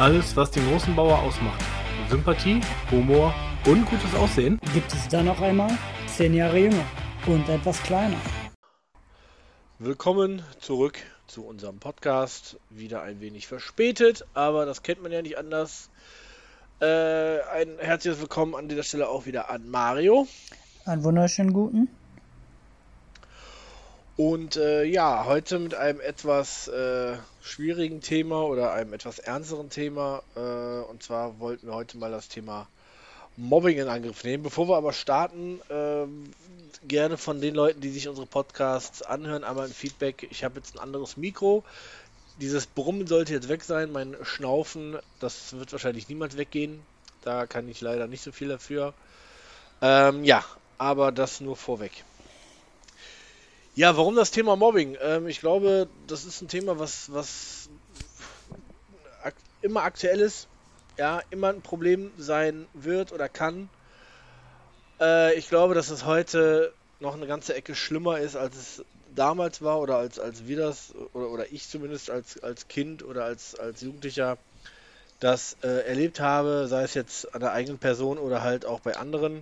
Alles, was den großen Bauer ausmacht. Sympathie, Humor und gutes Aussehen. Gibt es dann noch einmal zehn Jahre jünger und etwas kleiner. Willkommen zurück zu unserem Podcast. Wieder ein wenig verspätet, aber das kennt man ja nicht anders. Äh, ein herzliches Willkommen an dieser Stelle auch wieder an Mario. Einen wunderschönen guten. Und äh, ja, heute mit einem etwas äh, schwierigen Thema oder einem etwas ernsteren Thema. Äh, und zwar wollten wir heute mal das Thema Mobbing in Angriff nehmen. Bevor wir aber starten, ähm, gerne von den Leuten, die sich unsere Podcasts anhören, einmal ein Feedback. Ich habe jetzt ein anderes Mikro. Dieses Brummen sollte jetzt weg sein. Mein Schnaufen, das wird wahrscheinlich niemals weggehen. Da kann ich leider nicht so viel dafür. Ähm, ja, aber das nur vorweg. Ja, warum das Thema Mobbing? Ähm, ich glaube, das ist ein Thema, was, was ak immer aktuell ist, ja, immer ein Problem sein wird oder kann. Äh, ich glaube, dass es heute noch eine ganze Ecke schlimmer ist, als es damals war oder als, als wir das, oder, oder ich zumindest als, als Kind oder als, als Jugendlicher das äh, erlebt habe, sei es jetzt an der eigenen Person oder halt auch bei anderen.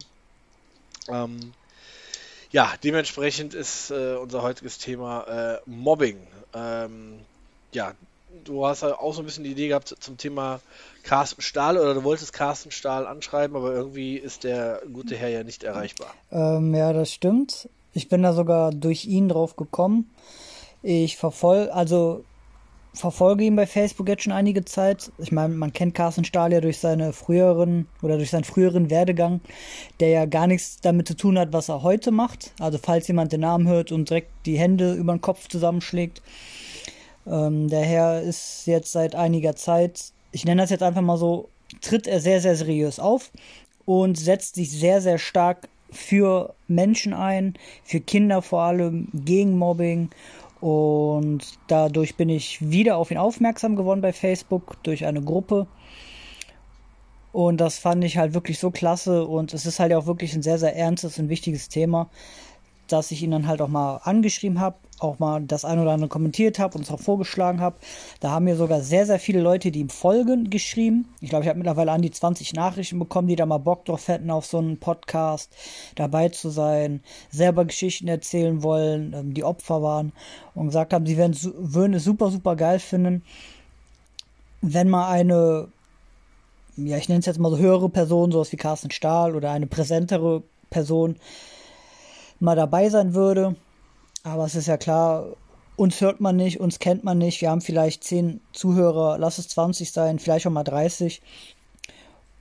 Ähm, ja, dementsprechend ist äh, unser heutiges Thema äh, Mobbing. Ähm, ja, du hast ja auch so ein bisschen die Idee gehabt zum Thema Carsten Stahl oder du wolltest Carsten Stahl anschreiben, aber irgendwie ist der gute Herr ja nicht erreichbar. Ähm, ja, das stimmt. Ich bin da sogar durch ihn drauf gekommen. Ich verfolge, also verfolge ihn bei Facebook jetzt schon einige Zeit. Ich meine, man kennt Carsten Stahl ja durch seine früheren oder durch seinen früheren Werdegang, der ja gar nichts damit zu tun hat, was er heute macht. Also falls jemand den Namen hört und direkt die Hände über den Kopf zusammenschlägt. Ähm, der Herr ist jetzt seit einiger Zeit, ich nenne das jetzt einfach mal so, tritt er sehr, sehr seriös auf und setzt sich sehr, sehr stark für Menschen ein, für Kinder vor allem, gegen Mobbing und dadurch bin ich wieder auf ihn aufmerksam geworden bei Facebook durch eine Gruppe. Und das fand ich halt wirklich so klasse. Und es ist halt auch wirklich ein sehr, sehr ernstes und wichtiges Thema, dass ich ihn dann halt auch mal angeschrieben habe auch mal das ein oder andere kommentiert habe und es auch vorgeschlagen habe. Da haben mir sogar sehr, sehr viele Leute, die ihm folgen, geschrieben. Ich glaube, ich habe mittlerweile an die 20 Nachrichten bekommen, die da mal Bock drauf hätten, auf so einen Podcast dabei zu sein, selber Geschichten erzählen wollen, ähm, die Opfer waren und gesagt haben, sie werden, würden es super, super geil finden, wenn mal eine, ja, ich nenne es jetzt mal so höhere Person, sowas wie Carsten Stahl oder eine präsentere Person mal dabei sein würde aber es ist ja klar, uns hört man nicht, uns kennt man nicht. Wir haben vielleicht 10 Zuhörer, lass es 20 sein, vielleicht auch mal 30.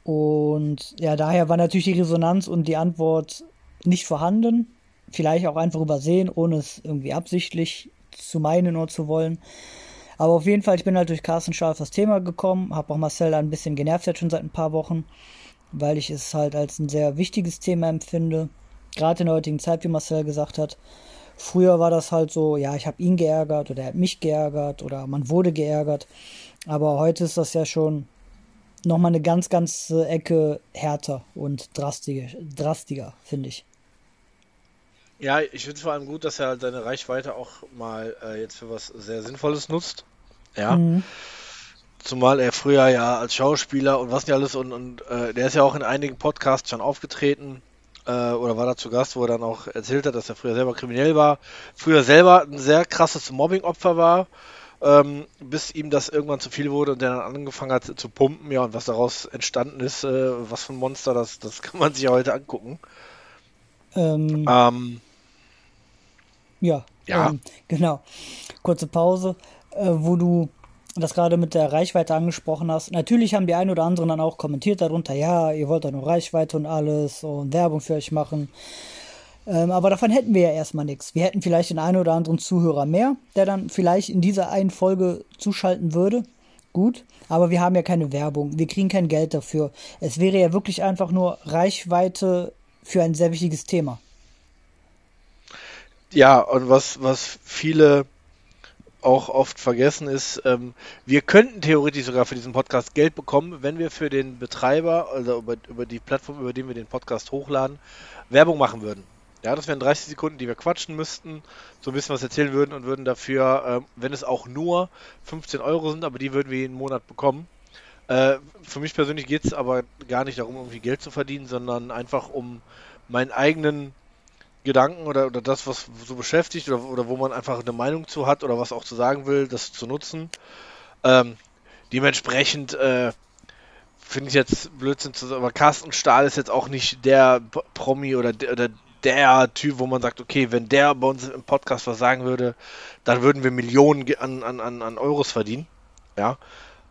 Und ja, daher war natürlich die Resonanz und die Antwort nicht vorhanden. Vielleicht auch einfach übersehen, ohne es irgendwie absichtlich zu meinen oder zu wollen. Aber auf jeden Fall, ich bin halt durch Carsten Stahl auf das Thema gekommen, habe auch Marcel ein bisschen genervt jetzt schon seit ein paar Wochen, weil ich es halt als ein sehr wichtiges Thema empfinde. Gerade in der heutigen Zeit, wie Marcel gesagt hat. Früher war das halt so, ja, ich habe ihn geärgert oder er hat mich geärgert oder man wurde geärgert. Aber heute ist das ja schon nochmal eine ganz, ganz Ecke härter und drastiger, drastiger finde ich. Ja, ich finde es vor allem gut, dass er halt seine Reichweite auch mal äh, jetzt für was sehr Sinnvolles nutzt. Ja. Mhm. Zumal er früher ja als Schauspieler und was nicht alles und, und äh, der ist ja auch in einigen Podcasts schon aufgetreten äh, oder war da zu Gast, wo er dann auch erzählt hat, dass er früher selber kriminell war, früher selber ein sehr krasses Mobbing-Opfer war, ähm, bis ihm das irgendwann zu viel wurde und der dann angefangen hat zu pumpen, ja, und was daraus entstanden ist, äh, was für ein Monster, das, das kann man sich ja heute angucken. Ähm, ähm, ja, ja. Ähm, genau. Kurze Pause, äh, wo du das gerade mit der Reichweite angesprochen hast. Natürlich haben die ein oder anderen dann auch kommentiert darunter, ja, ihr wollt doch nur Reichweite und alles und Werbung für euch machen. Ähm, aber davon hätten wir ja erstmal nichts. Wir hätten vielleicht den einen oder anderen Zuhörer mehr, der dann vielleicht in dieser einen Folge zuschalten würde. Gut, aber wir haben ja keine Werbung, wir kriegen kein Geld dafür. Es wäre ja wirklich einfach nur Reichweite für ein sehr wichtiges Thema. Ja, und was, was viele auch oft vergessen ist, ähm, wir könnten theoretisch sogar für diesen Podcast Geld bekommen, wenn wir für den Betreiber, also über, über die Plattform, über die wir den Podcast hochladen, Werbung machen würden. Ja, das wären 30 Sekunden, die wir quatschen müssten, so ein bisschen was erzählen würden und würden dafür, ähm, wenn es auch nur 15 Euro sind, aber die würden wir jeden Monat bekommen, Äh, für mich persönlich geht es aber gar nicht darum, irgendwie Geld zu verdienen, sondern einfach um meinen eigenen Gedanken oder, oder das, was so beschäftigt oder, oder wo man einfach eine Meinung zu hat oder was auch zu sagen will, das zu nutzen. Ähm, dementsprechend äh, finde ich jetzt Blödsinn zu sagen, aber Carsten Stahl ist jetzt auch nicht der Promi oder der, oder der Typ, wo man sagt, okay, wenn der bei uns im Podcast was sagen würde, dann würden wir Millionen an, an, an Euros verdienen. Ja.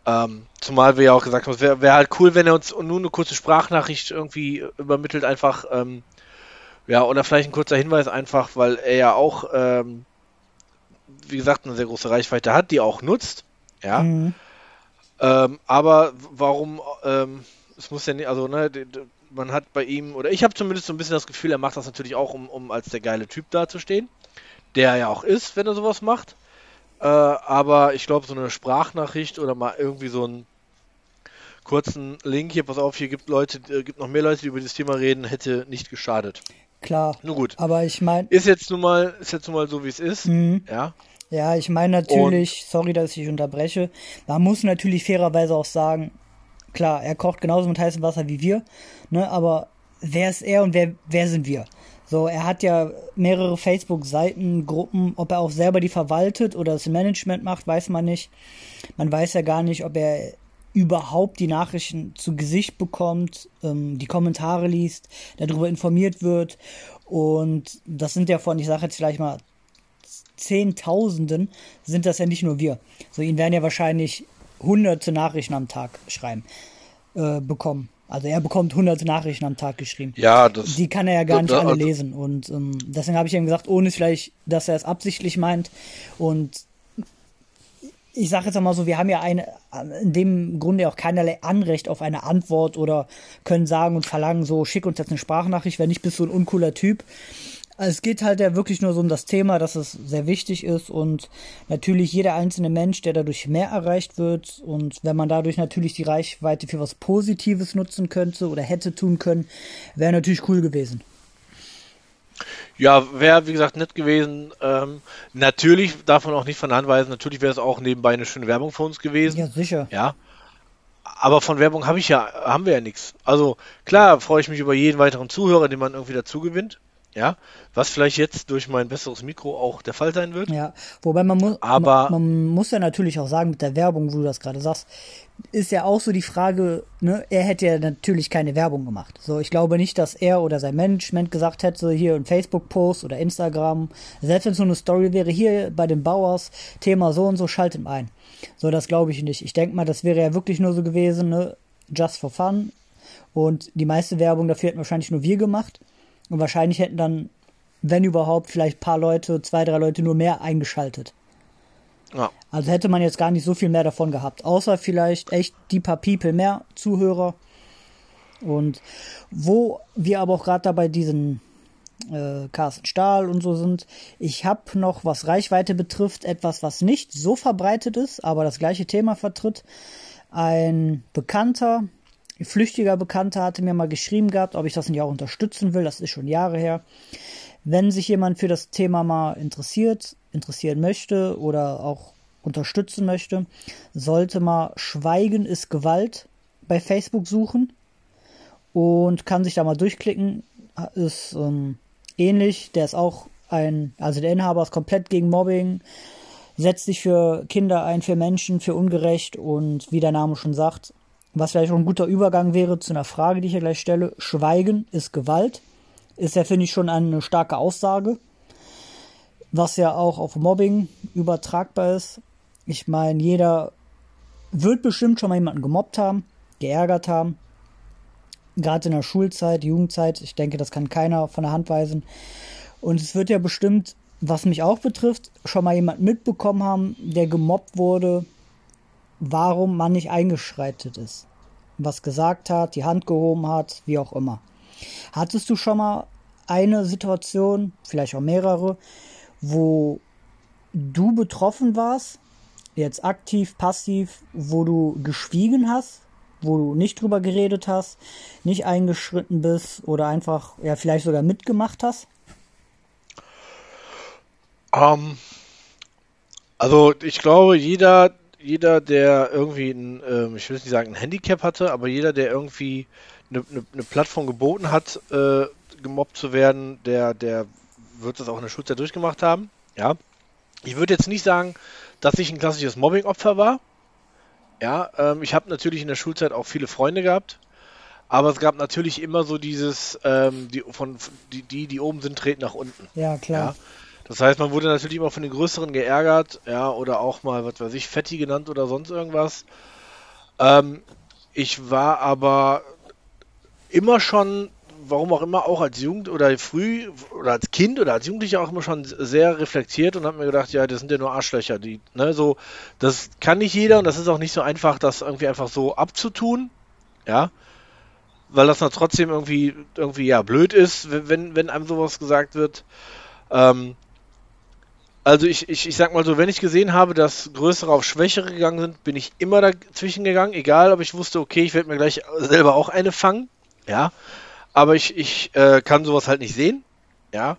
Ähm, zumal wir ja auch gesagt haben, es wäre wär halt cool, wenn er uns nur eine kurze Sprachnachricht irgendwie übermittelt, einfach, ähm, ja, oder vielleicht ein kurzer Hinweis einfach, weil er ja auch, ähm, wie gesagt, eine sehr große Reichweite hat, die auch nutzt. Ja. Mhm. Ähm, aber warum, ähm, es muss ja nicht, also, ne, man hat bei ihm, oder ich habe zumindest so ein bisschen das Gefühl, er macht das natürlich auch, um, um als der geile Typ dazustehen. Der er ja auch ist, wenn er sowas macht. Äh, aber ich glaube, so eine Sprachnachricht oder mal irgendwie so einen kurzen Link hier, pass auf, hier gibt Leute, äh, gibt noch mehr Leute, die über dieses Thema reden, hätte nicht geschadet. Klar. Nur gut. Aber ich meine. Ist jetzt nun mal, ist jetzt nun mal so, wie es ist. Mhm. Ja. Ja, ich meine natürlich, Und, sorry, dass ich unterbreche. Man muss natürlich fairerweise auch sagen, klar, er kocht genauso mit heißem Wasser wie wir, ne, aber wer ist er und wer, wer sind wir? So, er hat ja mehrere Facebook-Seiten, Gruppen, ob er auch selber die verwaltet oder das Management macht, weiß man nicht. Man weiß ja gar nicht, ob er überhaupt die Nachrichten zu Gesicht bekommt, ähm, die Kommentare liest, darüber informiert wird. Und das sind ja von, ich sage jetzt vielleicht mal, Zehntausenden, sind das ja nicht nur wir. So, ihn werden ja wahrscheinlich hunderte Nachrichten am Tag schreiben, äh, bekommen. Also er bekommt hunderte Nachrichten am Tag geschrieben. Ja, das. Die kann er ja gar nicht alle lesen. Und ähm, deswegen habe ich ihm gesagt, ohne vielleicht, dass er es absichtlich meint. Und ich sage jetzt einmal so, wir haben ja eine, in dem Grunde auch keinerlei Anrecht auf eine Antwort oder können sagen und verlangen, so schick uns jetzt eine Sprachnachricht, wenn nicht bist du ein uncooler Typ. Es geht halt ja wirklich nur so um das Thema, dass es sehr wichtig ist und natürlich jeder einzelne Mensch, der dadurch mehr erreicht wird und wenn man dadurch natürlich die Reichweite für was Positives nutzen könnte oder hätte tun können, wäre natürlich cool gewesen. Ja, wäre wie gesagt nett gewesen. Ähm, natürlich darf man auch nicht von anweisen, natürlich wäre es auch nebenbei eine schöne Werbung für uns gewesen. Ja, sicher. Ja. Aber von Werbung habe ich ja, haben wir ja nichts. Also klar freue ich mich über jeden weiteren Zuhörer, den man irgendwie dazu gewinnt. Ja, was vielleicht jetzt durch mein besseres Mikro auch der Fall sein wird. Ja, wobei man muss, aber man, man, muss ja natürlich auch sagen, mit der Werbung, wo du das gerade sagst, ist ja auch so die Frage, ne, er hätte ja natürlich keine Werbung gemacht. So, ich glaube nicht, dass er oder sein Management gesagt hätte, hier ein Facebook-Post oder Instagram, selbst wenn es so eine Story wäre, hier bei den Bauers, Thema so und so, schaltet ein. So, das glaube ich nicht. Ich denke mal, das wäre ja wirklich nur so gewesen, ne, just for fun. Und die meiste Werbung dafür hätten wahrscheinlich nur wir gemacht. Und wahrscheinlich hätten dann, wenn überhaupt, vielleicht ein paar Leute, zwei, drei Leute nur mehr eingeschaltet. Ja. Also hätte man jetzt gar nicht so viel mehr davon gehabt. Außer vielleicht echt die paar People mehr Zuhörer. Und wo wir aber auch gerade dabei diesen äh, Carsten Stahl und so sind. Ich habe noch, was Reichweite betrifft, etwas, was nicht so verbreitet ist, aber das gleiche Thema vertritt. Ein Bekannter, flüchtiger Bekannter hatte mir mal geschrieben gehabt, ob ich das nicht auch unterstützen will. Das ist schon Jahre her. Wenn sich jemand für das Thema mal interessiert, interessieren möchte oder auch unterstützen möchte, sollte mal Schweigen ist Gewalt bei Facebook suchen und kann sich da mal durchklicken. Ist ähm, ähnlich. Der ist auch ein, also der Inhaber ist komplett gegen Mobbing, setzt sich für Kinder ein, für Menschen, für ungerecht und wie der Name schon sagt, was vielleicht auch ein guter Übergang wäre zu einer Frage, die ich hier gleich stelle. Schweigen ist Gewalt. Ist ja, finde ich, schon eine starke Aussage. Was ja auch auf Mobbing übertragbar ist. Ich meine, jeder wird bestimmt schon mal jemanden gemobbt haben, geärgert haben. Gerade in der Schulzeit, Jugendzeit. Ich denke, das kann keiner von der Hand weisen. Und es wird ja bestimmt, was mich auch betrifft, schon mal jemand mitbekommen haben, der gemobbt wurde, warum man nicht eingeschreitet ist. Was gesagt hat, die Hand gehoben hat, wie auch immer. Hattest du schon mal eine Situation, vielleicht auch mehrere, wo du betroffen warst, jetzt aktiv, passiv, wo du geschwiegen hast, wo du nicht drüber geredet hast, nicht eingeschritten bist oder einfach, ja, vielleicht sogar mitgemacht hast? Um, ähm, also ich glaube, jeder, jeder, der irgendwie ein, äh, ich will nicht sagen ein Handicap hatte, aber jeder, der irgendwie eine, eine, eine Plattform geboten hat, äh, gemobbt zu werden, der, der wird das auch in der Schulzeit durchgemacht haben. Ja. Ich würde jetzt nicht sagen, dass ich ein klassisches Mobbing-Opfer war. Ja, ähm, ich habe natürlich in der Schulzeit auch viele Freunde gehabt, aber es gab natürlich immer so dieses, ähm, die, von, die, die, die oben sind, treten nach unten. Ja, klar. Ja. Das heißt, man wurde natürlich immer von den Größeren geärgert, ja, oder auch mal, was weiß ich, Fetti genannt oder sonst irgendwas. Ähm, ich war aber immer schon, warum auch immer, auch als Jugend oder früh oder als Kind oder als Jugendlicher auch immer schon sehr reflektiert und habe mir gedacht, ja, das sind ja nur Arschlöcher, die, ne, so, das kann nicht jeder und das ist auch nicht so einfach, das irgendwie einfach so abzutun, ja, weil das dann trotzdem irgendwie, irgendwie, ja, blöd ist, wenn, wenn einem sowas gesagt wird. Ähm, also ich, ich, ich sag mal so, wenn ich gesehen habe, dass Größere auf Schwächere gegangen sind, bin ich immer dazwischen gegangen, egal ob ich wusste, okay, ich werde mir gleich selber auch eine fangen, ja, aber ich, ich äh, kann sowas halt nicht sehen, ja.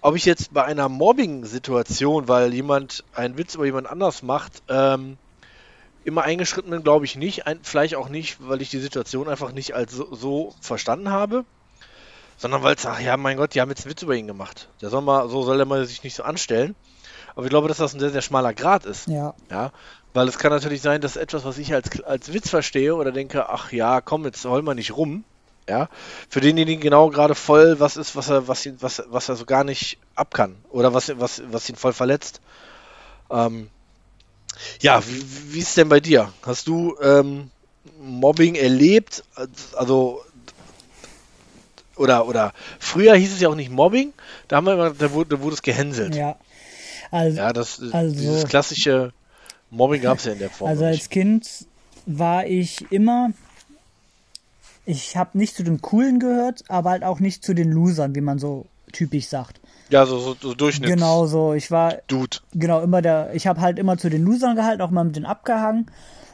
Ob ich jetzt bei einer Mobbing-Situation, weil jemand einen Witz über jemand anders macht, ähm, immer eingeschritten bin, glaube ich nicht. Ein, vielleicht auch nicht, weil ich die Situation einfach nicht als so, so verstanden habe, sondern weil es, ach ja, mein Gott, die haben jetzt einen Witz über ihn gemacht. Der soll mal, so soll er mal sich nicht so anstellen. Aber ich glaube, dass das ein sehr, sehr schmaler Grad ist. Ja. Ja. Weil es kann natürlich sein, dass etwas, was ich als, als Witz verstehe oder denke, ach ja, komm, jetzt hol mal nicht rum. Ja. Für denjenigen genau gerade voll was ist, was er, was ihn, was, was er so gar nicht ab kann. Oder was, was, was ihn voll verletzt. Ähm, ja, wie, wie ist denn bei dir? Hast du ähm, Mobbing erlebt? Also oder oder früher hieß es ja auch nicht Mobbing, da haben wir immer, da wurde, da wurde es gehänselt. Ja. Also, ja, das, also, dieses klassische Mobbing gab es ja in der Form. Also als Kind war ich immer, ich habe nicht zu den Coolen gehört, aber halt auch nicht zu den Losern, wie man so typisch sagt. Ja, so, so, so Durchschnitts. Genau so. Ich war. Dude. Genau, immer der. Ich habe halt immer zu den Losern gehalten, auch mal mit denen abgehangen.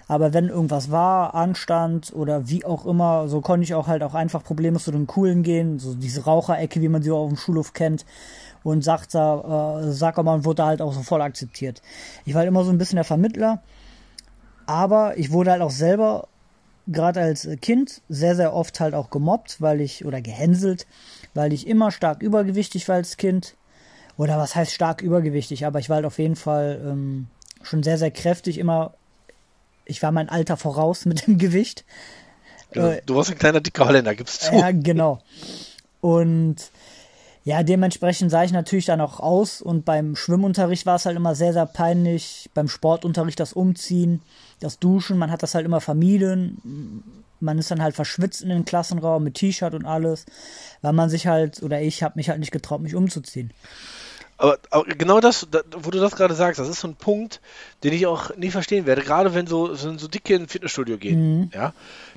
Aber wenn irgendwas war, anstand oder wie auch immer, so konnte ich auch halt auch einfach problemlos zu den Coolen gehen. So diese Raucherecke, wie man sie auf dem Schulhof kennt und sagt da, äh, Sackermann wurde halt auch so voll akzeptiert. Ich war halt immer so ein bisschen der Vermittler, aber ich wurde halt auch selber, gerade als Kind, sehr, sehr oft halt auch gemobbt, weil ich, oder gehänselt, weil ich immer stark übergewichtig war als Kind. Oder was heißt stark übergewichtig, aber ich war halt auf jeden Fall ähm, schon sehr, sehr kräftig, immer, ich war mein Alter voraus mit dem Gewicht. Genau. Du warst ein kleiner dicker Holländer, gibst du. Ja, genau. Und ja, dementsprechend sah ich natürlich dann auch aus und beim Schwimmunterricht war es halt immer sehr, sehr peinlich. Beim Sportunterricht das Umziehen, das Duschen, man hat das halt immer vermieden. Man ist dann halt verschwitzt in den Klassenraum mit T-Shirt und alles, weil man sich halt, oder ich habe mich halt nicht getraut, mich umzuziehen. Aber, aber, genau das, wo du das gerade sagst, das ist so ein Punkt, den ich auch nie verstehen werde. Gerade wenn so, so, so dicke in ein Fitnessstudio gehen, mhm. ja,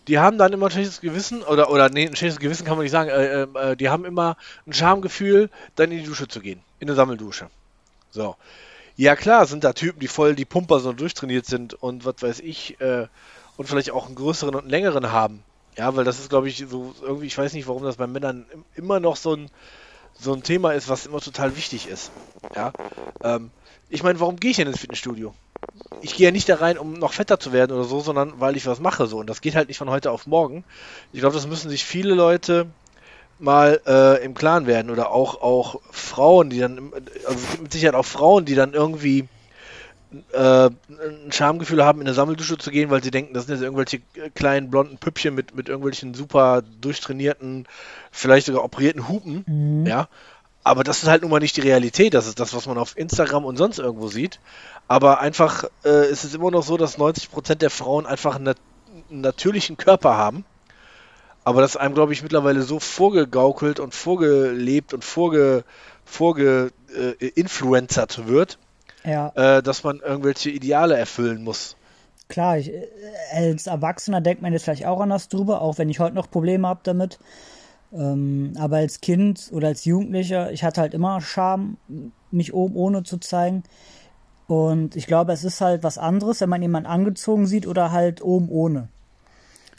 die haben dann immer ein schlechtes Gewissen, oder, oder nee, ein schlechtes Gewissen kann man nicht sagen, äh, äh, die haben immer ein Schamgefühl, dann in die Dusche zu gehen, in eine Sammeldusche. So. Ja klar, sind da Typen, die voll die Pumper so durchtrainiert sind und was weiß ich, äh, und vielleicht auch einen größeren und einen längeren haben. Ja, weil das ist, glaube ich, so irgendwie, ich weiß nicht, warum das bei Männern immer noch so ein so ein Thema ist, was immer total wichtig ist. Ja. Ähm, ich meine, warum gehe ich denn ins Fitnessstudio? Ich gehe ja nicht da rein, um noch fetter zu werden oder so, sondern weil ich was mache so. Und das geht halt nicht von heute auf morgen. Ich glaube, das müssen sich viele Leute mal äh, im Klaren werden. Oder auch, auch Frauen, die dann, also mit Sicherheit auch Frauen, die dann irgendwie äh, ein Schamgefühl haben, in eine Sammeldusche zu gehen, weil sie denken, das sind jetzt irgendwelche kleinen blonden Püppchen mit, mit irgendwelchen super durchtrainierten, vielleicht sogar operierten Hupen, mhm. ja. Aber das ist halt nun mal nicht die Realität. Das ist das, was man auf Instagram und sonst irgendwo sieht. Aber einfach äh, ist es immer noch so, dass 90% der Frauen einfach einen, einen natürlichen Körper haben. Aber das einem, glaube ich, mittlerweile so vorgegaukelt und vorgelebt und vorge, vorge äh, wird, ja. äh, dass man irgendwelche Ideale erfüllen muss. Klar, ich, äh, als Erwachsener denkt man jetzt vielleicht auch anders drüber, auch wenn ich heute noch Probleme habe damit. Ähm, aber als Kind oder als Jugendlicher, ich hatte halt immer Scham, mich oben ohne zu zeigen. Und ich glaube, es ist halt was anderes, wenn man jemanden angezogen sieht oder halt oben ohne.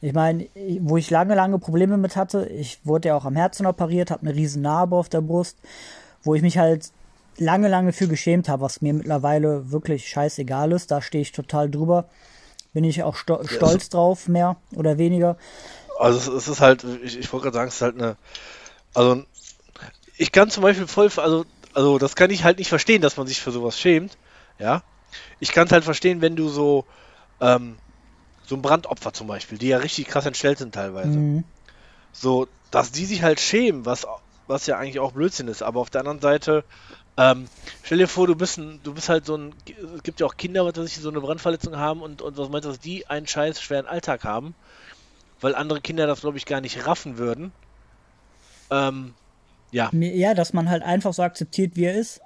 Ich meine, wo ich lange, lange Probleme mit hatte, ich wurde ja auch am Herzen operiert, habe eine riesen Narbe auf der Brust, wo ich mich halt lange, lange für geschämt habe, was mir mittlerweile wirklich scheißegal ist. Da stehe ich total drüber. Bin ich auch sto stolz drauf, mehr oder weniger. Also es, ist halt, ich, ich wollte gerade sagen, es ist halt eine, also ich kann zum Beispiel voll, also, also das kann ich halt nicht verstehen, dass man sich für sowas schämt, ja. Ich kann es halt verstehen, wenn du so, ähm, so ein Brandopfer zum Beispiel, die ja richtig krass entstellt sind teilweise. Mhm. So, dass die sich halt schämen, was, was ja eigentlich auch Blödsinn ist, aber auf der anderen Seite, ähm, stell dir vor, du bist ein, du bist halt so ein, es gibt ja auch Kinder, was weiß ich, so eine Brandverletzung haben und, und was meinst du, dass die einen scheiß schweren Alltag haben, weil andere Kinder das, glaube ich, gar nicht raffen würden. Ähm, ja. Ja, dass man halt einfach so akzeptiert, wie er ist.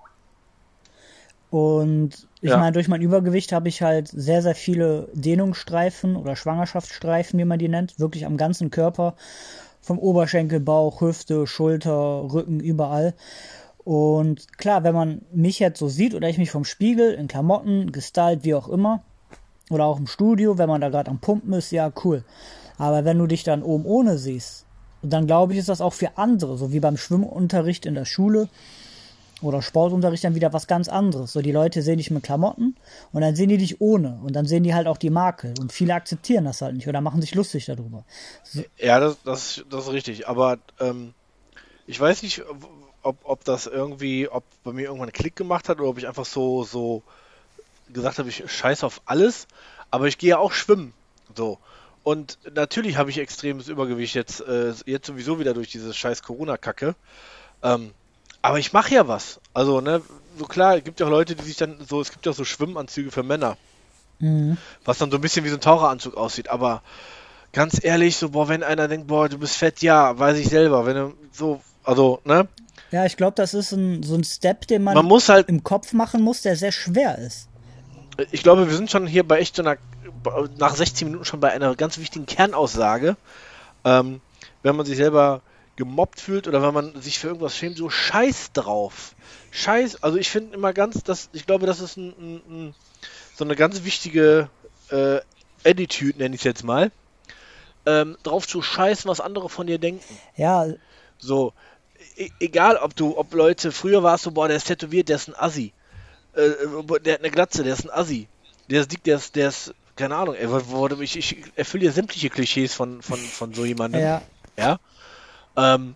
Und ich ja. meine, durch mein Übergewicht habe ich halt sehr, sehr viele Dehnungsstreifen oder Schwangerschaftsstreifen, wie man die nennt, wirklich am ganzen Körper. Vom Oberschenkel, Bauch, Hüfte, Schulter, Rücken, überall. Und klar, wenn man mich jetzt so sieht oder ich mich vom Spiegel in Klamotten, gestylt, wie auch immer, oder auch im Studio, wenn man da gerade am Pumpen ist, ja, cool. Aber wenn du dich dann oben ohne siehst, dann glaube ich, ist das auch für andere, so wie beim Schwimmunterricht in der Schule oder Sportunterricht dann wieder was ganz anderes. So, die Leute sehen dich mit Klamotten und dann sehen die dich ohne und dann sehen die halt auch die Makel und viele akzeptieren das halt nicht oder machen sich lustig darüber. So. Ja, das, das, das ist richtig, aber ähm, ich weiß nicht, ob, ob das irgendwie, ob bei mir irgendwann einen Klick gemacht hat oder ob ich einfach so, so gesagt habe, ich scheiße auf alles, aber ich gehe ja auch schwimmen. So. Und natürlich habe ich extremes Übergewicht jetzt, äh, jetzt sowieso wieder durch diese scheiß Corona-Kacke. Ähm, aber ich mache ja was. Also, ne, so klar, es gibt ja auch Leute, die sich dann so, es gibt ja auch so Schwimmanzüge für Männer. Mhm. Was dann so ein bisschen wie so ein Taucheranzug aussieht. Aber ganz ehrlich, so, boah, wenn einer denkt, boah, du bist fett, ja, weiß ich selber. Wenn du so, also, ne? Ja, ich glaube, das ist ein, so ein Step, den man, man muss halt, im Kopf machen muss, der sehr schwer ist. Ich glaube, wir sind schon hier bei echt so einer nach 16 Minuten schon bei einer ganz wichtigen Kernaussage. Ähm, wenn man sich selber gemobbt fühlt oder wenn man sich für irgendwas schämt, so scheiß drauf. Scheiß, also ich finde immer ganz, das, ich glaube, das ist ein, ein, ein, so eine ganz wichtige äh, Attitude, nenne ich es jetzt mal. Ähm, drauf zu scheißen, was andere von dir denken. Ja. So, egal ob du, ob Leute, früher warst du, boah, der ist tätowiert, der ist ein Assi. Äh, der hat eine Glatze, der ist ein Assi. Der ist dick, der ist, der ist keine Ahnung, ey, wurde, ich, ich erfülle ja sämtliche Klischees von, von, von so jemandem. Ja. Ja. Ähm,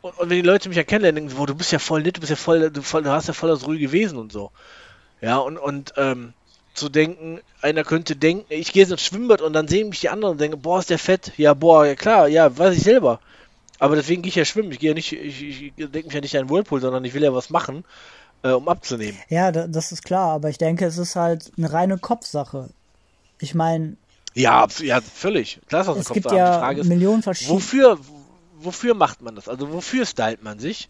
und, und, wenn die Leute mich ja kennenlernen, denken, boah, du bist ja voll nett, du bist ja voll, du, voll, du hast ja voll das ruhige Wesen und so. Ja, und, und ähm, zu denken, einer könnte denken, ich gehe jetzt ins Schwimmbad und dann sehen mich die anderen und denken, boah, ist der fett. Ja, boah, ja klar, ja, weiß ich selber. Aber deswegen gehe ich ja schwimmen. Ich gehe ja nicht, ich, ich denke mich ja nicht an Whirlpool, sondern ich will ja was machen äh, um abzunehmen. Ja, das ist klar, aber ich denke, es ist halt eine reine Kopfsache. Ich meine. Ja, ja, völlig. Klar ist das es Kopfsache. gibt ja ist, Millionen verschiedene. Wofür, wofür macht man das? Also wofür stylt man sich?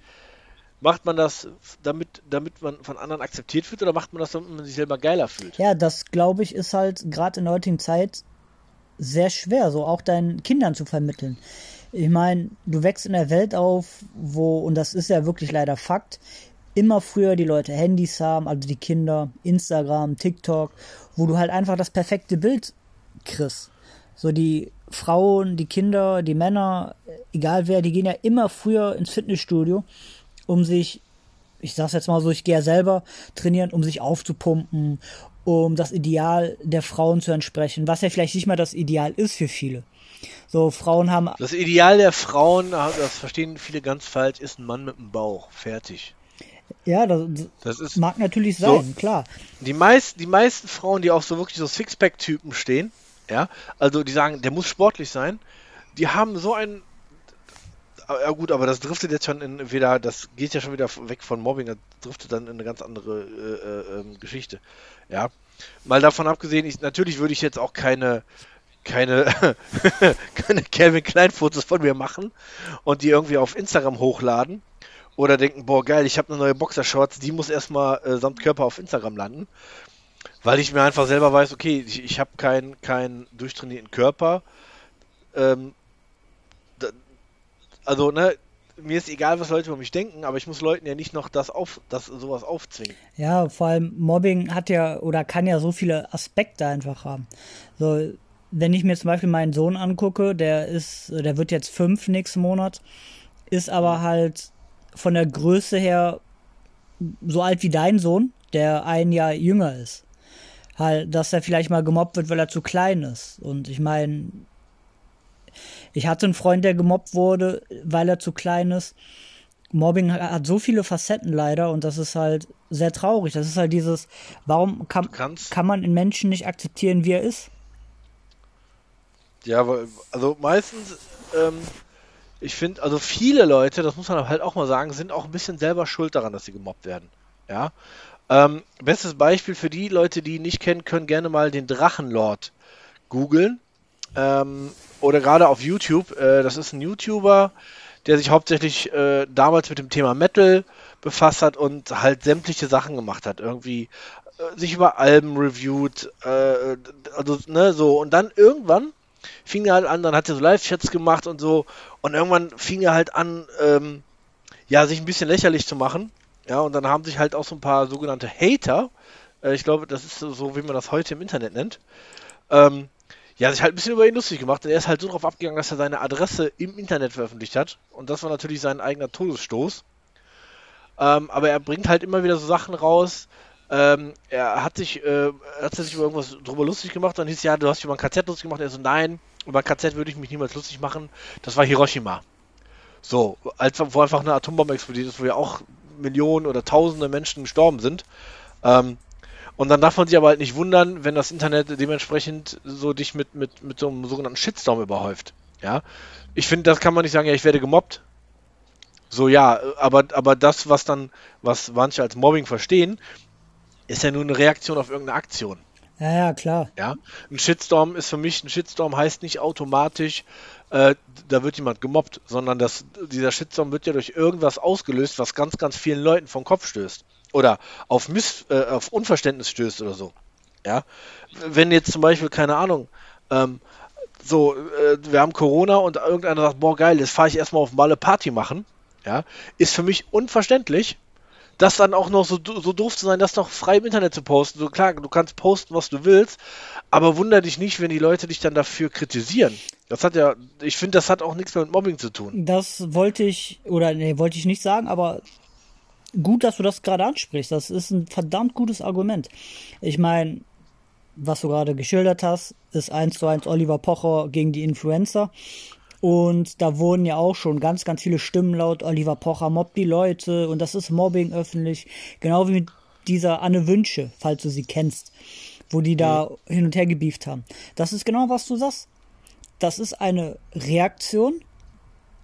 Macht man das, damit, damit man von anderen akzeptiert wird oder macht man das, damit man sich selber geiler fühlt? Ja, das glaube ich ist halt gerade in der heutigen Zeit sehr schwer, so auch deinen Kindern zu vermitteln. Ich meine, du wächst in der Welt auf, wo, und das ist ja wirklich leider Fakt, immer früher die Leute Handys haben, also die Kinder, Instagram, TikTok, wo du halt einfach das perfekte Bild kriegst. So die Frauen, die Kinder, die Männer, egal wer, die gehen ja immer früher ins Fitnessstudio, um sich, ich sag's jetzt mal so, ich gehe ja selber trainieren, um sich aufzupumpen, um das Ideal der Frauen zu entsprechen, was ja vielleicht nicht mal das Ideal ist für viele. So, Frauen haben. Das Ideal der Frauen, das verstehen viele ganz falsch, ist ein Mann mit einem Bauch. Fertig. Ja, das, das ist, mag natürlich sein, so, klar. Die, meist, die meisten Frauen, die auch so wirklich so Sixpack-Typen stehen, ja, also die sagen, der muss sportlich sein, die haben so ein. Ja gut, aber das driftet jetzt schon in wieder, das geht ja schon wieder weg von Mobbing, das driftet dann in eine ganz andere äh, äh, ähm, Geschichte. Ja. Mal davon abgesehen, ich, natürlich würde ich jetzt auch keine keine, keine Calvin Klein von mir machen und die irgendwie auf Instagram hochladen oder denken, boah, geil, ich habe eine neue Boxershorts, die muss erstmal äh, samt Körper auf Instagram landen. Weil ich mir einfach selber weiß, okay, ich, ich habe keinen kein durchtrainierten Körper. Ähm, da, also, ne, mir ist egal, was Leute über mich denken, aber ich muss Leuten ja nicht noch das auf, das sowas aufzwingen. Ja, vor allem Mobbing hat ja oder kann ja so viele Aspekte einfach haben. So, wenn ich mir zum Beispiel meinen Sohn angucke, der ist, der wird jetzt fünf nächsten Monat, ist aber halt von der Größe her so alt wie dein Sohn, der ein Jahr jünger ist. Halt, dass er vielleicht mal gemobbt wird, weil er zu klein ist. Und ich meine, ich hatte einen Freund, der gemobbt wurde, weil er zu klein ist. Mobbing hat so viele Facetten leider und das ist halt sehr traurig. Das ist halt dieses, warum kann, kann man in Menschen nicht akzeptieren, wie er ist? Ja, also meistens, ähm, ich finde, also viele Leute, das muss man halt auch mal sagen, sind auch ein bisschen selber schuld daran, dass sie gemobbt werden. Ja. Ähm, bestes Beispiel für die Leute, die ihn nicht kennen, können gerne mal den Drachenlord googeln. Ähm, oder gerade auf YouTube. Äh, das ist ein YouTuber, der sich hauptsächlich äh, damals mit dem Thema Metal befasst hat und halt sämtliche Sachen gemacht hat. Irgendwie äh, sich über Alben reviewt, äh, also, ne, so. Und dann irgendwann fing er halt an, dann hat er so Live-Chats gemacht und so. Und irgendwann fing er halt an, ähm, ja, sich ein bisschen lächerlich zu machen. Ja, und dann haben sich halt auch so ein paar sogenannte Hater, äh, ich glaube, das ist so, wie man das heute im Internet nennt, ähm, ja, sich halt ein bisschen über ihn lustig gemacht. Und er ist halt so drauf abgegangen, dass er seine Adresse im Internet veröffentlicht hat. Und das war natürlich sein eigener Todesstoß. Ähm, aber er bringt halt immer wieder so Sachen raus. Ähm, er hat sich, äh, hat sich über irgendwas drüber lustig gemacht. Dann hieß ja, du hast dich über ein KZ lustig gemacht. Er so, nein, über ein KZ würde ich mich niemals lustig machen. Das war Hiroshima. So, als wo einfach eine Atombombe explodiert ist, wo ja auch Millionen oder Tausende Menschen gestorben sind. Ähm, und dann darf man sich aber halt nicht wundern, wenn das Internet dementsprechend so dich mit, mit, mit so einem sogenannten Shitstorm überhäuft. Ja. Ich finde, das kann man nicht sagen, ja, ich werde gemobbt. So, ja, aber, aber das, was dann, was manche als Mobbing verstehen, ist ja nur eine Reaktion auf irgendeine Aktion. Ja, ja, klar. Ja, ein Shitstorm ist für mich, ein Shitstorm heißt nicht automatisch, äh, da wird jemand gemobbt, sondern das, dieser Shitstorm wird ja durch irgendwas ausgelöst, was ganz, ganz vielen Leuten vom Kopf stößt oder auf, Miss, äh, auf Unverständnis stößt oder so. Ja, wenn jetzt zum Beispiel, keine Ahnung, ähm, so, äh, wir haben Corona und irgendeiner sagt, boah, geil, jetzt fahre ich erstmal auf Malle Party machen, ja, ist für mich unverständlich, das dann auch noch so, so doof zu sein, das noch frei im Internet zu posten. So klar, du kannst posten, was du willst, aber wunder dich nicht, wenn die Leute dich dann dafür kritisieren. Das hat ja, ich finde, das hat auch nichts mehr mit Mobbing zu tun. Das wollte ich, oder nee, wollte ich nicht sagen, aber gut, dass du das gerade ansprichst. Das ist ein verdammt gutes Argument. Ich meine, was du gerade geschildert hast, ist eins zu eins Oliver Pocher gegen die Influencer. Und da wurden ja auch schon ganz, ganz viele Stimmen laut. Oliver Pocher mobbt die Leute und das ist Mobbing öffentlich. Genau wie mit dieser Anne Wünsche, falls du sie kennst, wo die da mhm. hin und her gebieft haben. Das ist genau, was du sagst. Das ist eine Reaktion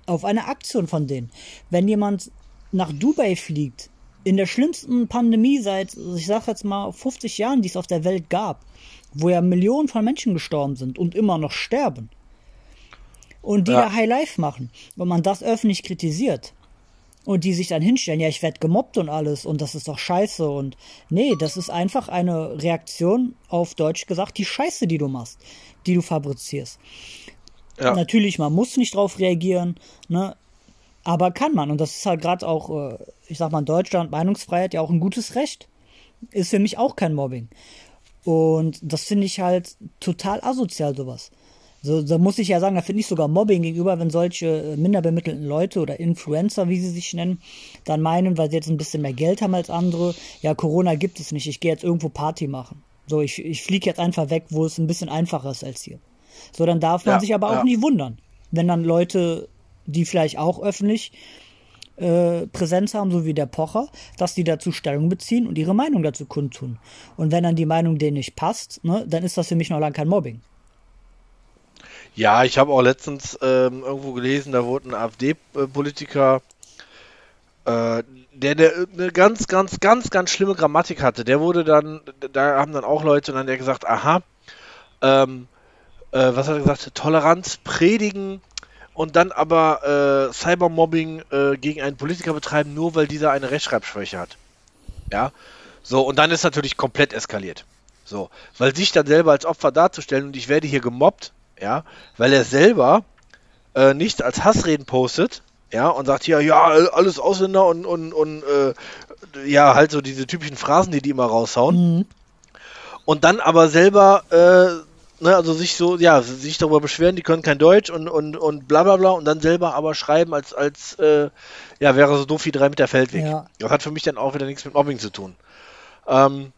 auf eine Aktion von denen. Wenn jemand nach Dubai fliegt, in der schlimmsten Pandemie seit, ich sag jetzt mal, 50 Jahren, die es auf der Welt gab, wo ja Millionen von Menschen gestorben sind und immer noch sterben. Und die ja. da High Life machen. Wenn man das öffentlich kritisiert und die sich dann hinstellen, ja, ich werde gemobbt und alles und das ist doch scheiße und nee, das ist einfach eine Reaktion auf Deutsch gesagt, die Scheiße, die du machst, die du fabrizierst. Ja. Natürlich, man muss nicht drauf reagieren, ne? Aber kann man. Und das ist halt gerade auch, äh, ich sag mal, in Deutschland Meinungsfreiheit ja auch ein gutes Recht. Ist für mich auch kein Mobbing. Und das finde ich halt total asozial, sowas. So, da muss ich ja sagen, da finde ich sogar Mobbing gegenüber, wenn solche äh, minderbemittelten Leute oder Influencer, wie sie sich nennen, dann meinen, weil sie jetzt ein bisschen mehr Geld haben als andere, ja, Corona gibt es nicht, ich gehe jetzt irgendwo Party machen. So, ich, ich fliege jetzt einfach weg, wo es ein bisschen einfacher ist als hier. So, dann darf man ja, sich aber auch ja. nie wundern, wenn dann Leute die vielleicht auch öffentlich äh, Präsenz haben, so wie der Pocher, dass die dazu Stellung beziehen und ihre Meinung dazu kundtun. Und wenn dann die Meinung denen nicht passt, ne, dann ist das für mich noch lange kein Mobbing. Ja, ich habe auch letztens ähm, irgendwo gelesen, da wurde ein AfD-Politiker, äh, der, der eine ganz, ganz, ganz, ganz schlimme Grammatik hatte, der wurde dann, da haben dann auch Leute und dann der gesagt, aha, ähm, äh, was hat er gesagt, Toleranz predigen und dann aber äh, Cybermobbing äh, gegen einen Politiker betreiben, nur weil dieser eine Rechtschreibschwäche hat. Ja. So, und dann ist natürlich komplett eskaliert. So, weil sich dann selber als Opfer darzustellen und ich werde hier gemobbt, ja, weil er selber äh, nicht als Hassreden postet, ja, und sagt hier, ja, alles Ausländer und, und, und äh, ja, halt so diese typischen Phrasen, die die immer raushauen. Mhm. Und dann aber selber äh, ne, also sich so, ja, sich darüber beschweren, die können kein Deutsch und, und, und bla bla bla und dann selber aber schreiben, als, als äh, ja, wäre so doof wie drei Meter Feldweg. Ja. Das hat für mich dann auch wieder nichts mit Mobbing zu tun. Ähm,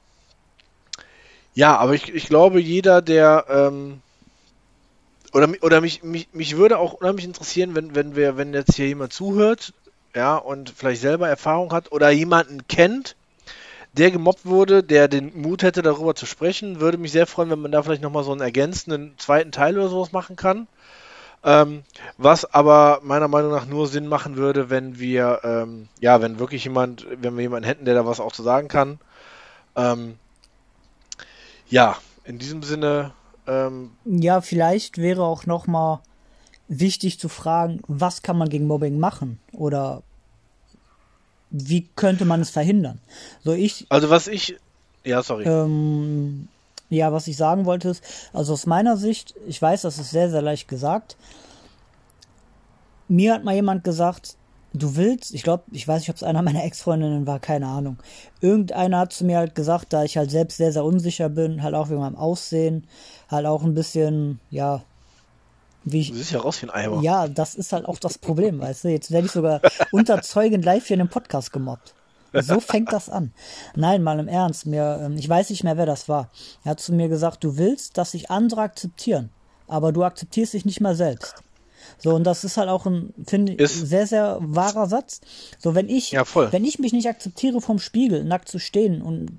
ja, aber ich, ich glaube, jeder, der ähm, oder, oder mich, mich, mich würde auch unheimlich interessieren, wenn, wenn wir, wenn jetzt hier jemand zuhört, ja, und vielleicht selber Erfahrung hat oder jemanden kennt, der gemobbt wurde, der den Mut hätte, darüber zu sprechen. Würde mich sehr freuen, wenn man da vielleicht nochmal so einen ergänzenden zweiten Teil oder sowas machen kann. Ähm, was aber meiner Meinung nach nur Sinn machen würde, wenn wir, ähm, ja, wenn wirklich jemand, wenn wir jemanden hätten, der da was auch zu sagen kann. Ähm, ja, in diesem Sinne. Ähm, ja, vielleicht wäre auch nochmal wichtig zu fragen, was kann man gegen Mobbing machen? Oder wie könnte man es verhindern? So ich. Also was ich. Ja, sorry. Ähm, ja, was ich sagen wollte ist, also aus meiner Sicht, ich weiß, das ist sehr, sehr leicht gesagt. Mir hat mal jemand gesagt, du willst, ich glaube, ich weiß nicht, ob es einer meiner Ex-Freundinnen war, keine Ahnung. Irgendeiner hat zu mir halt gesagt, da ich halt selbst sehr, sehr unsicher bin, halt auch wegen meinem Aussehen, halt auch ein bisschen, ja, wie ich, du siehst ja raus wie ein Eimer. Ja, das ist halt auch das Problem, weißt du. Jetzt werde ich sogar unter Zeugen live hier in einem Podcast gemobbt. So fängt das an. Nein, mal im Ernst, mir, ähm, ich weiß nicht mehr, wer das war. Er hat zu mir gesagt, du willst, dass sich andere akzeptieren, aber du akzeptierst dich nicht mal selbst. So, und das ist halt auch ein, finde ich, sehr, sehr wahrer Satz. So, wenn ich, ja, wenn ich mich nicht akzeptiere vom Spiegel, nackt zu stehen und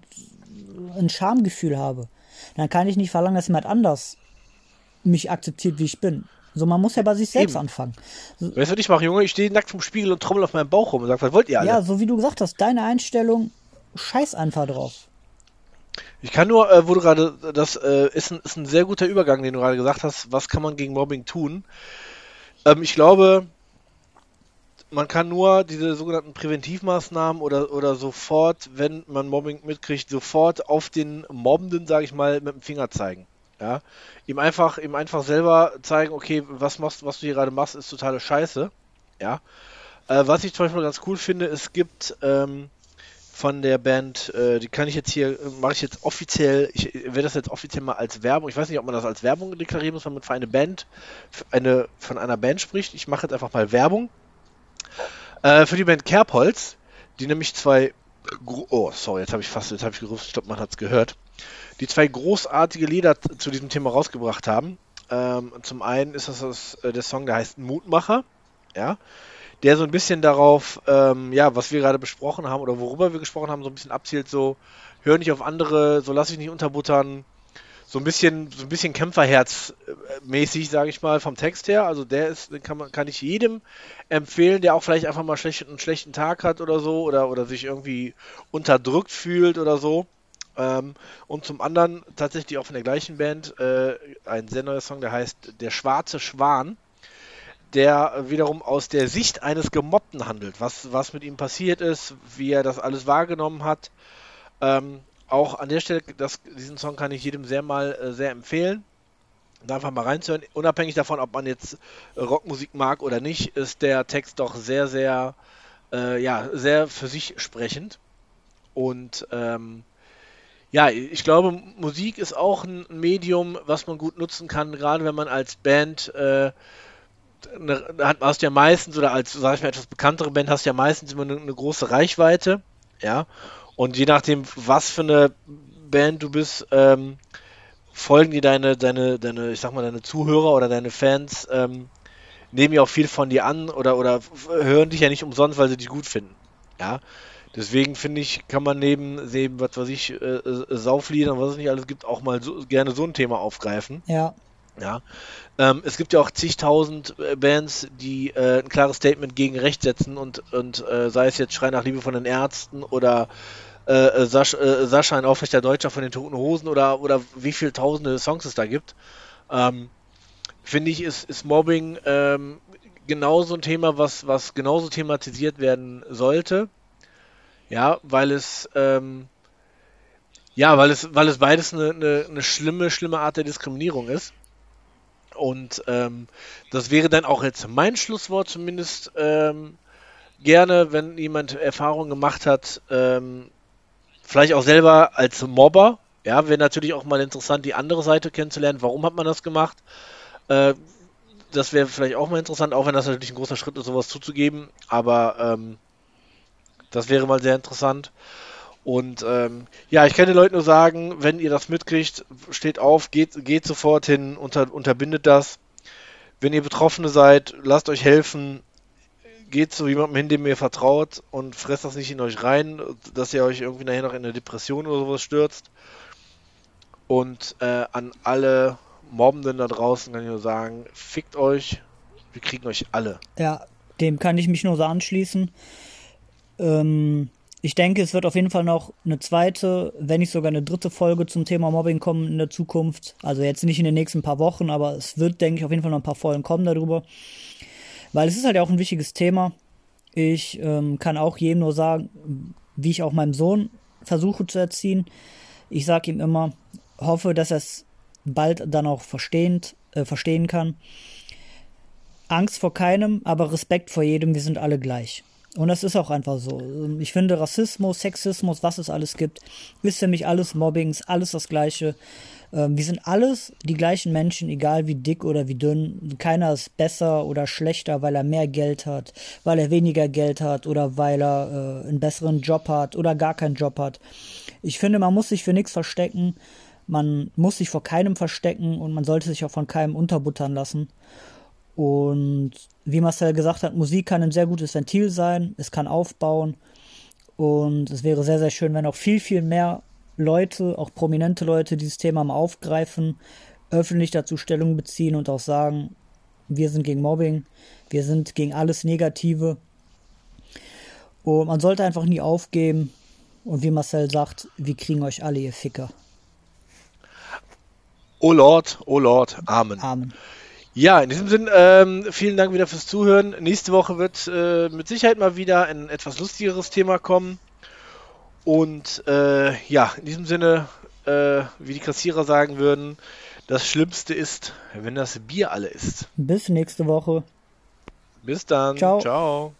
ein Schamgefühl habe, dann kann ich nicht verlangen, dass jemand anders mich akzeptiert, wie ich bin. So, man muss ja bei sich selbst Eben. anfangen. weißt du, was ich mache, Junge? Ich stehe nackt vom Spiegel und trommel auf meinem Bauch rum und sage, was wollt ihr alle? Ja, so wie du gesagt hast, deine Einstellung, scheiß einfach drauf. Ich kann nur, äh, wo du gerade, das äh, ist, ein, ist ein sehr guter Übergang, den du gerade gesagt hast, was kann man gegen Mobbing tun? Ähm, ich glaube, man kann nur diese sogenannten Präventivmaßnahmen oder, oder sofort, wenn man Mobbing mitkriegt, sofort auf den Mobbenden, sage ich mal, mit dem Finger zeigen. Ja, ihm einfach, ihm einfach selber zeigen, okay, was machst, was du hier gerade machst, ist totale Scheiße. Ja. Äh, was ich zum Beispiel ganz cool finde, es gibt ähm, von der Band, äh, die kann ich jetzt hier, mache ich jetzt offiziell, ich werde das jetzt offiziell mal als Werbung, ich weiß nicht, ob man das als Werbung deklarieren muss, wenn man für eine Band, für eine, von einer Band spricht. Ich mache jetzt einfach mal Werbung. Äh, für die Band Kerbholz, die nämlich zwei, oh, sorry, jetzt habe ich fast, jetzt habe ich gerufen, ich glaube, man hat es gehört die zwei großartige Lieder zu diesem Thema rausgebracht haben. Ähm, zum einen ist das, das äh, der Song, der heißt Mutmacher, ja, der so ein bisschen darauf, ähm, ja, was wir gerade besprochen haben oder worüber wir gesprochen haben, so ein bisschen abzielt, so hör nicht auf andere, so lass dich nicht unterbuttern, so ein bisschen, so ein bisschen Kämpferherz-mäßig, sage ich mal, vom Text her. Also der ist, kann man, kann ich jedem empfehlen, der auch vielleicht einfach mal schlecht, einen schlechten Tag hat oder so oder, oder sich irgendwie unterdrückt fühlt oder so. Ähm, und zum anderen tatsächlich auch von der gleichen Band äh, ein sehr neuer Song, der heißt Der schwarze Schwan, der wiederum aus der Sicht eines Gemobbten handelt, was, was mit ihm passiert ist, wie er das alles wahrgenommen hat. Ähm, auch an der Stelle, das, diesen Song kann ich jedem sehr mal äh, sehr empfehlen. Da einfach mal reinzuhören. Unabhängig davon, ob man jetzt Rockmusik mag oder nicht, ist der Text doch sehr, sehr, äh, ja, sehr für sich sprechend. Und ähm, ja, ich glaube, Musik ist auch ein Medium, was man gut nutzen kann, gerade wenn man als Band äh, eine, hast ja meistens, oder als, sag ich mal, etwas bekanntere Band hast ja meistens immer eine, eine, große Reichweite, ja. Und je nachdem, was für eine Band du bist, ähm, folgen dir deine, deine, deine, ich sag mal, deine Zuhörer oder deine Fans, ähm, nehmen ja auch viel von dir an oder, oder hören dich ja nicht umsonst, weil sie dich gut finden. Ja. Deswegen finde ich, kann man neben, neben was weiß ich, äh, äh, Saufliedern, was es nicht alles gibt, auch mal so, gerne so ein Thema aufgreifen. Ja. Ja. Ähm, es gibt ja auch zigtausend äh, Bands, die äh, ein klares Statement gegen Recht setzen und, und äh, sei es jetzt Schrei nach Liebe von den Ärzten oder äh, Sasch, Sascha, ein aufrechter Deutscher von den Toten Hosen oder, oder wie viele tausende Songs es da gibt. Ähm, Finde ich, ist, ist Mobbing ähm, genauso ein Thema, was, was genauso thematisiert werden sollte. Ja, weil es, ähm, ja, weil es, weil es beides eine, eine, eine schlimme, schlimme Art der Diskriminierung ist. Und ähm, das wäre dann auch jetzt mein Schlusswort zumindest ähm, gerne, wenn jemand Erfahrung gemacht hat, ähm, vielleicht auch selber als Mobber, Ja, wäre natürlich auch mal interessant, die andere Seite kennenzulernen. Warum hat man das gemacht? Äh, das wäre vielleicht auch mal interessant, auch wenn das natürlich ein großer Schritt ist, sowas zuzugeben. Aber ähm, das wäre mal sehr interessant. Und ähm, ja, ich kann den Leuten nur sagen, wenn ihr das mitkriegt, steht auf, geht, geht sofort hin, unter, unterbindet das. Wenn ihr Betroffene seid, lasst euch helfen, geht zu jemandem hin, dem ihr vertraut und fresst das nicht in euch rein, dass ihr euch irgendwie nachher noch in eine Depression oder sowas stürzt. Und äh, an alle Mobbenden da draußen kann ich nur sagen, fickt euch, wir kriegen euch alle. Ja, dem kann ich mich nur so anschließen. Ähm, ich denke, es wird auf jeden Fall noch eine zweite, wenn nicht sogar eine dritte Folge zum Thema Mobbing kommen in der Zukunft. Also jetzt nicht in den nächsten paar Wochen, aber es wird, denke ich, auf jeden Fall noch ein paar Folgen kommen darüber. Weil es ist halt auch ein wichtiges Thema. Ich ähm, kann auch jedem nur sagen, wie ich auch meinem Sohn versuche zu erziehen. Ich sage ihm immer, hoffe, dass er es bald dann auch verstehend, äh, verstehen kann. Angst vor keinem, aber Respekt vor jedem, wir sind alle gleich. Und das ist auch einfach so. Ich finde Rassismus, Sexismus, was es alles gibt, ist für mich alles Mobbings, alles das Gleiche. Ähm, wir sind alles die gleichen Menschen, egal wie dick oder wie dünn. Keiner ist besser oder schlechter, weil er mehr Geld hat, weil er weniger Geld hat oder weil er äh, einen besseren Job hat oder gar keinen Job hat. Ich finde, man muss sich für nichts verstecken. Man muss sich vor keinem verstecken und man sollte sich auch von keinem unterbuttern lassen. Und wie Marcel gesagt hat, Musik kann ein sehr gutes Ventil sein, es kann aufbauen. Und es wäre sehr, sehr schön, wenn auch viel, viel mehr Leute, auch prominente Leute, dieses Thema mal aufgreifen, öffentlich dazu Stellung beziehen und auch sagen, wir sind gegen Mobbing, wir sind gegen alles Negative. Und man sollte einfach nie aufgeben. Und wie Marcel sagt, wir kriegen euch alle, ihr Ficker. Oh Lord, oh Lord, Amen. Amen. Ja, in diesem Sinn, ähm, vielen Dank wieder fürs Zuhören. Nächste Woche wird äh, mit Sicherheit mal wieder ein etwas lustigeres Thema kommen. Und äh, ja, in diesem Sinne, äh, wie die Kassierer sagen würden, das Schlimmste ist, wenn das Bier alle ist. Bis nächste Woche. Bis dann. Ciao. Ciao.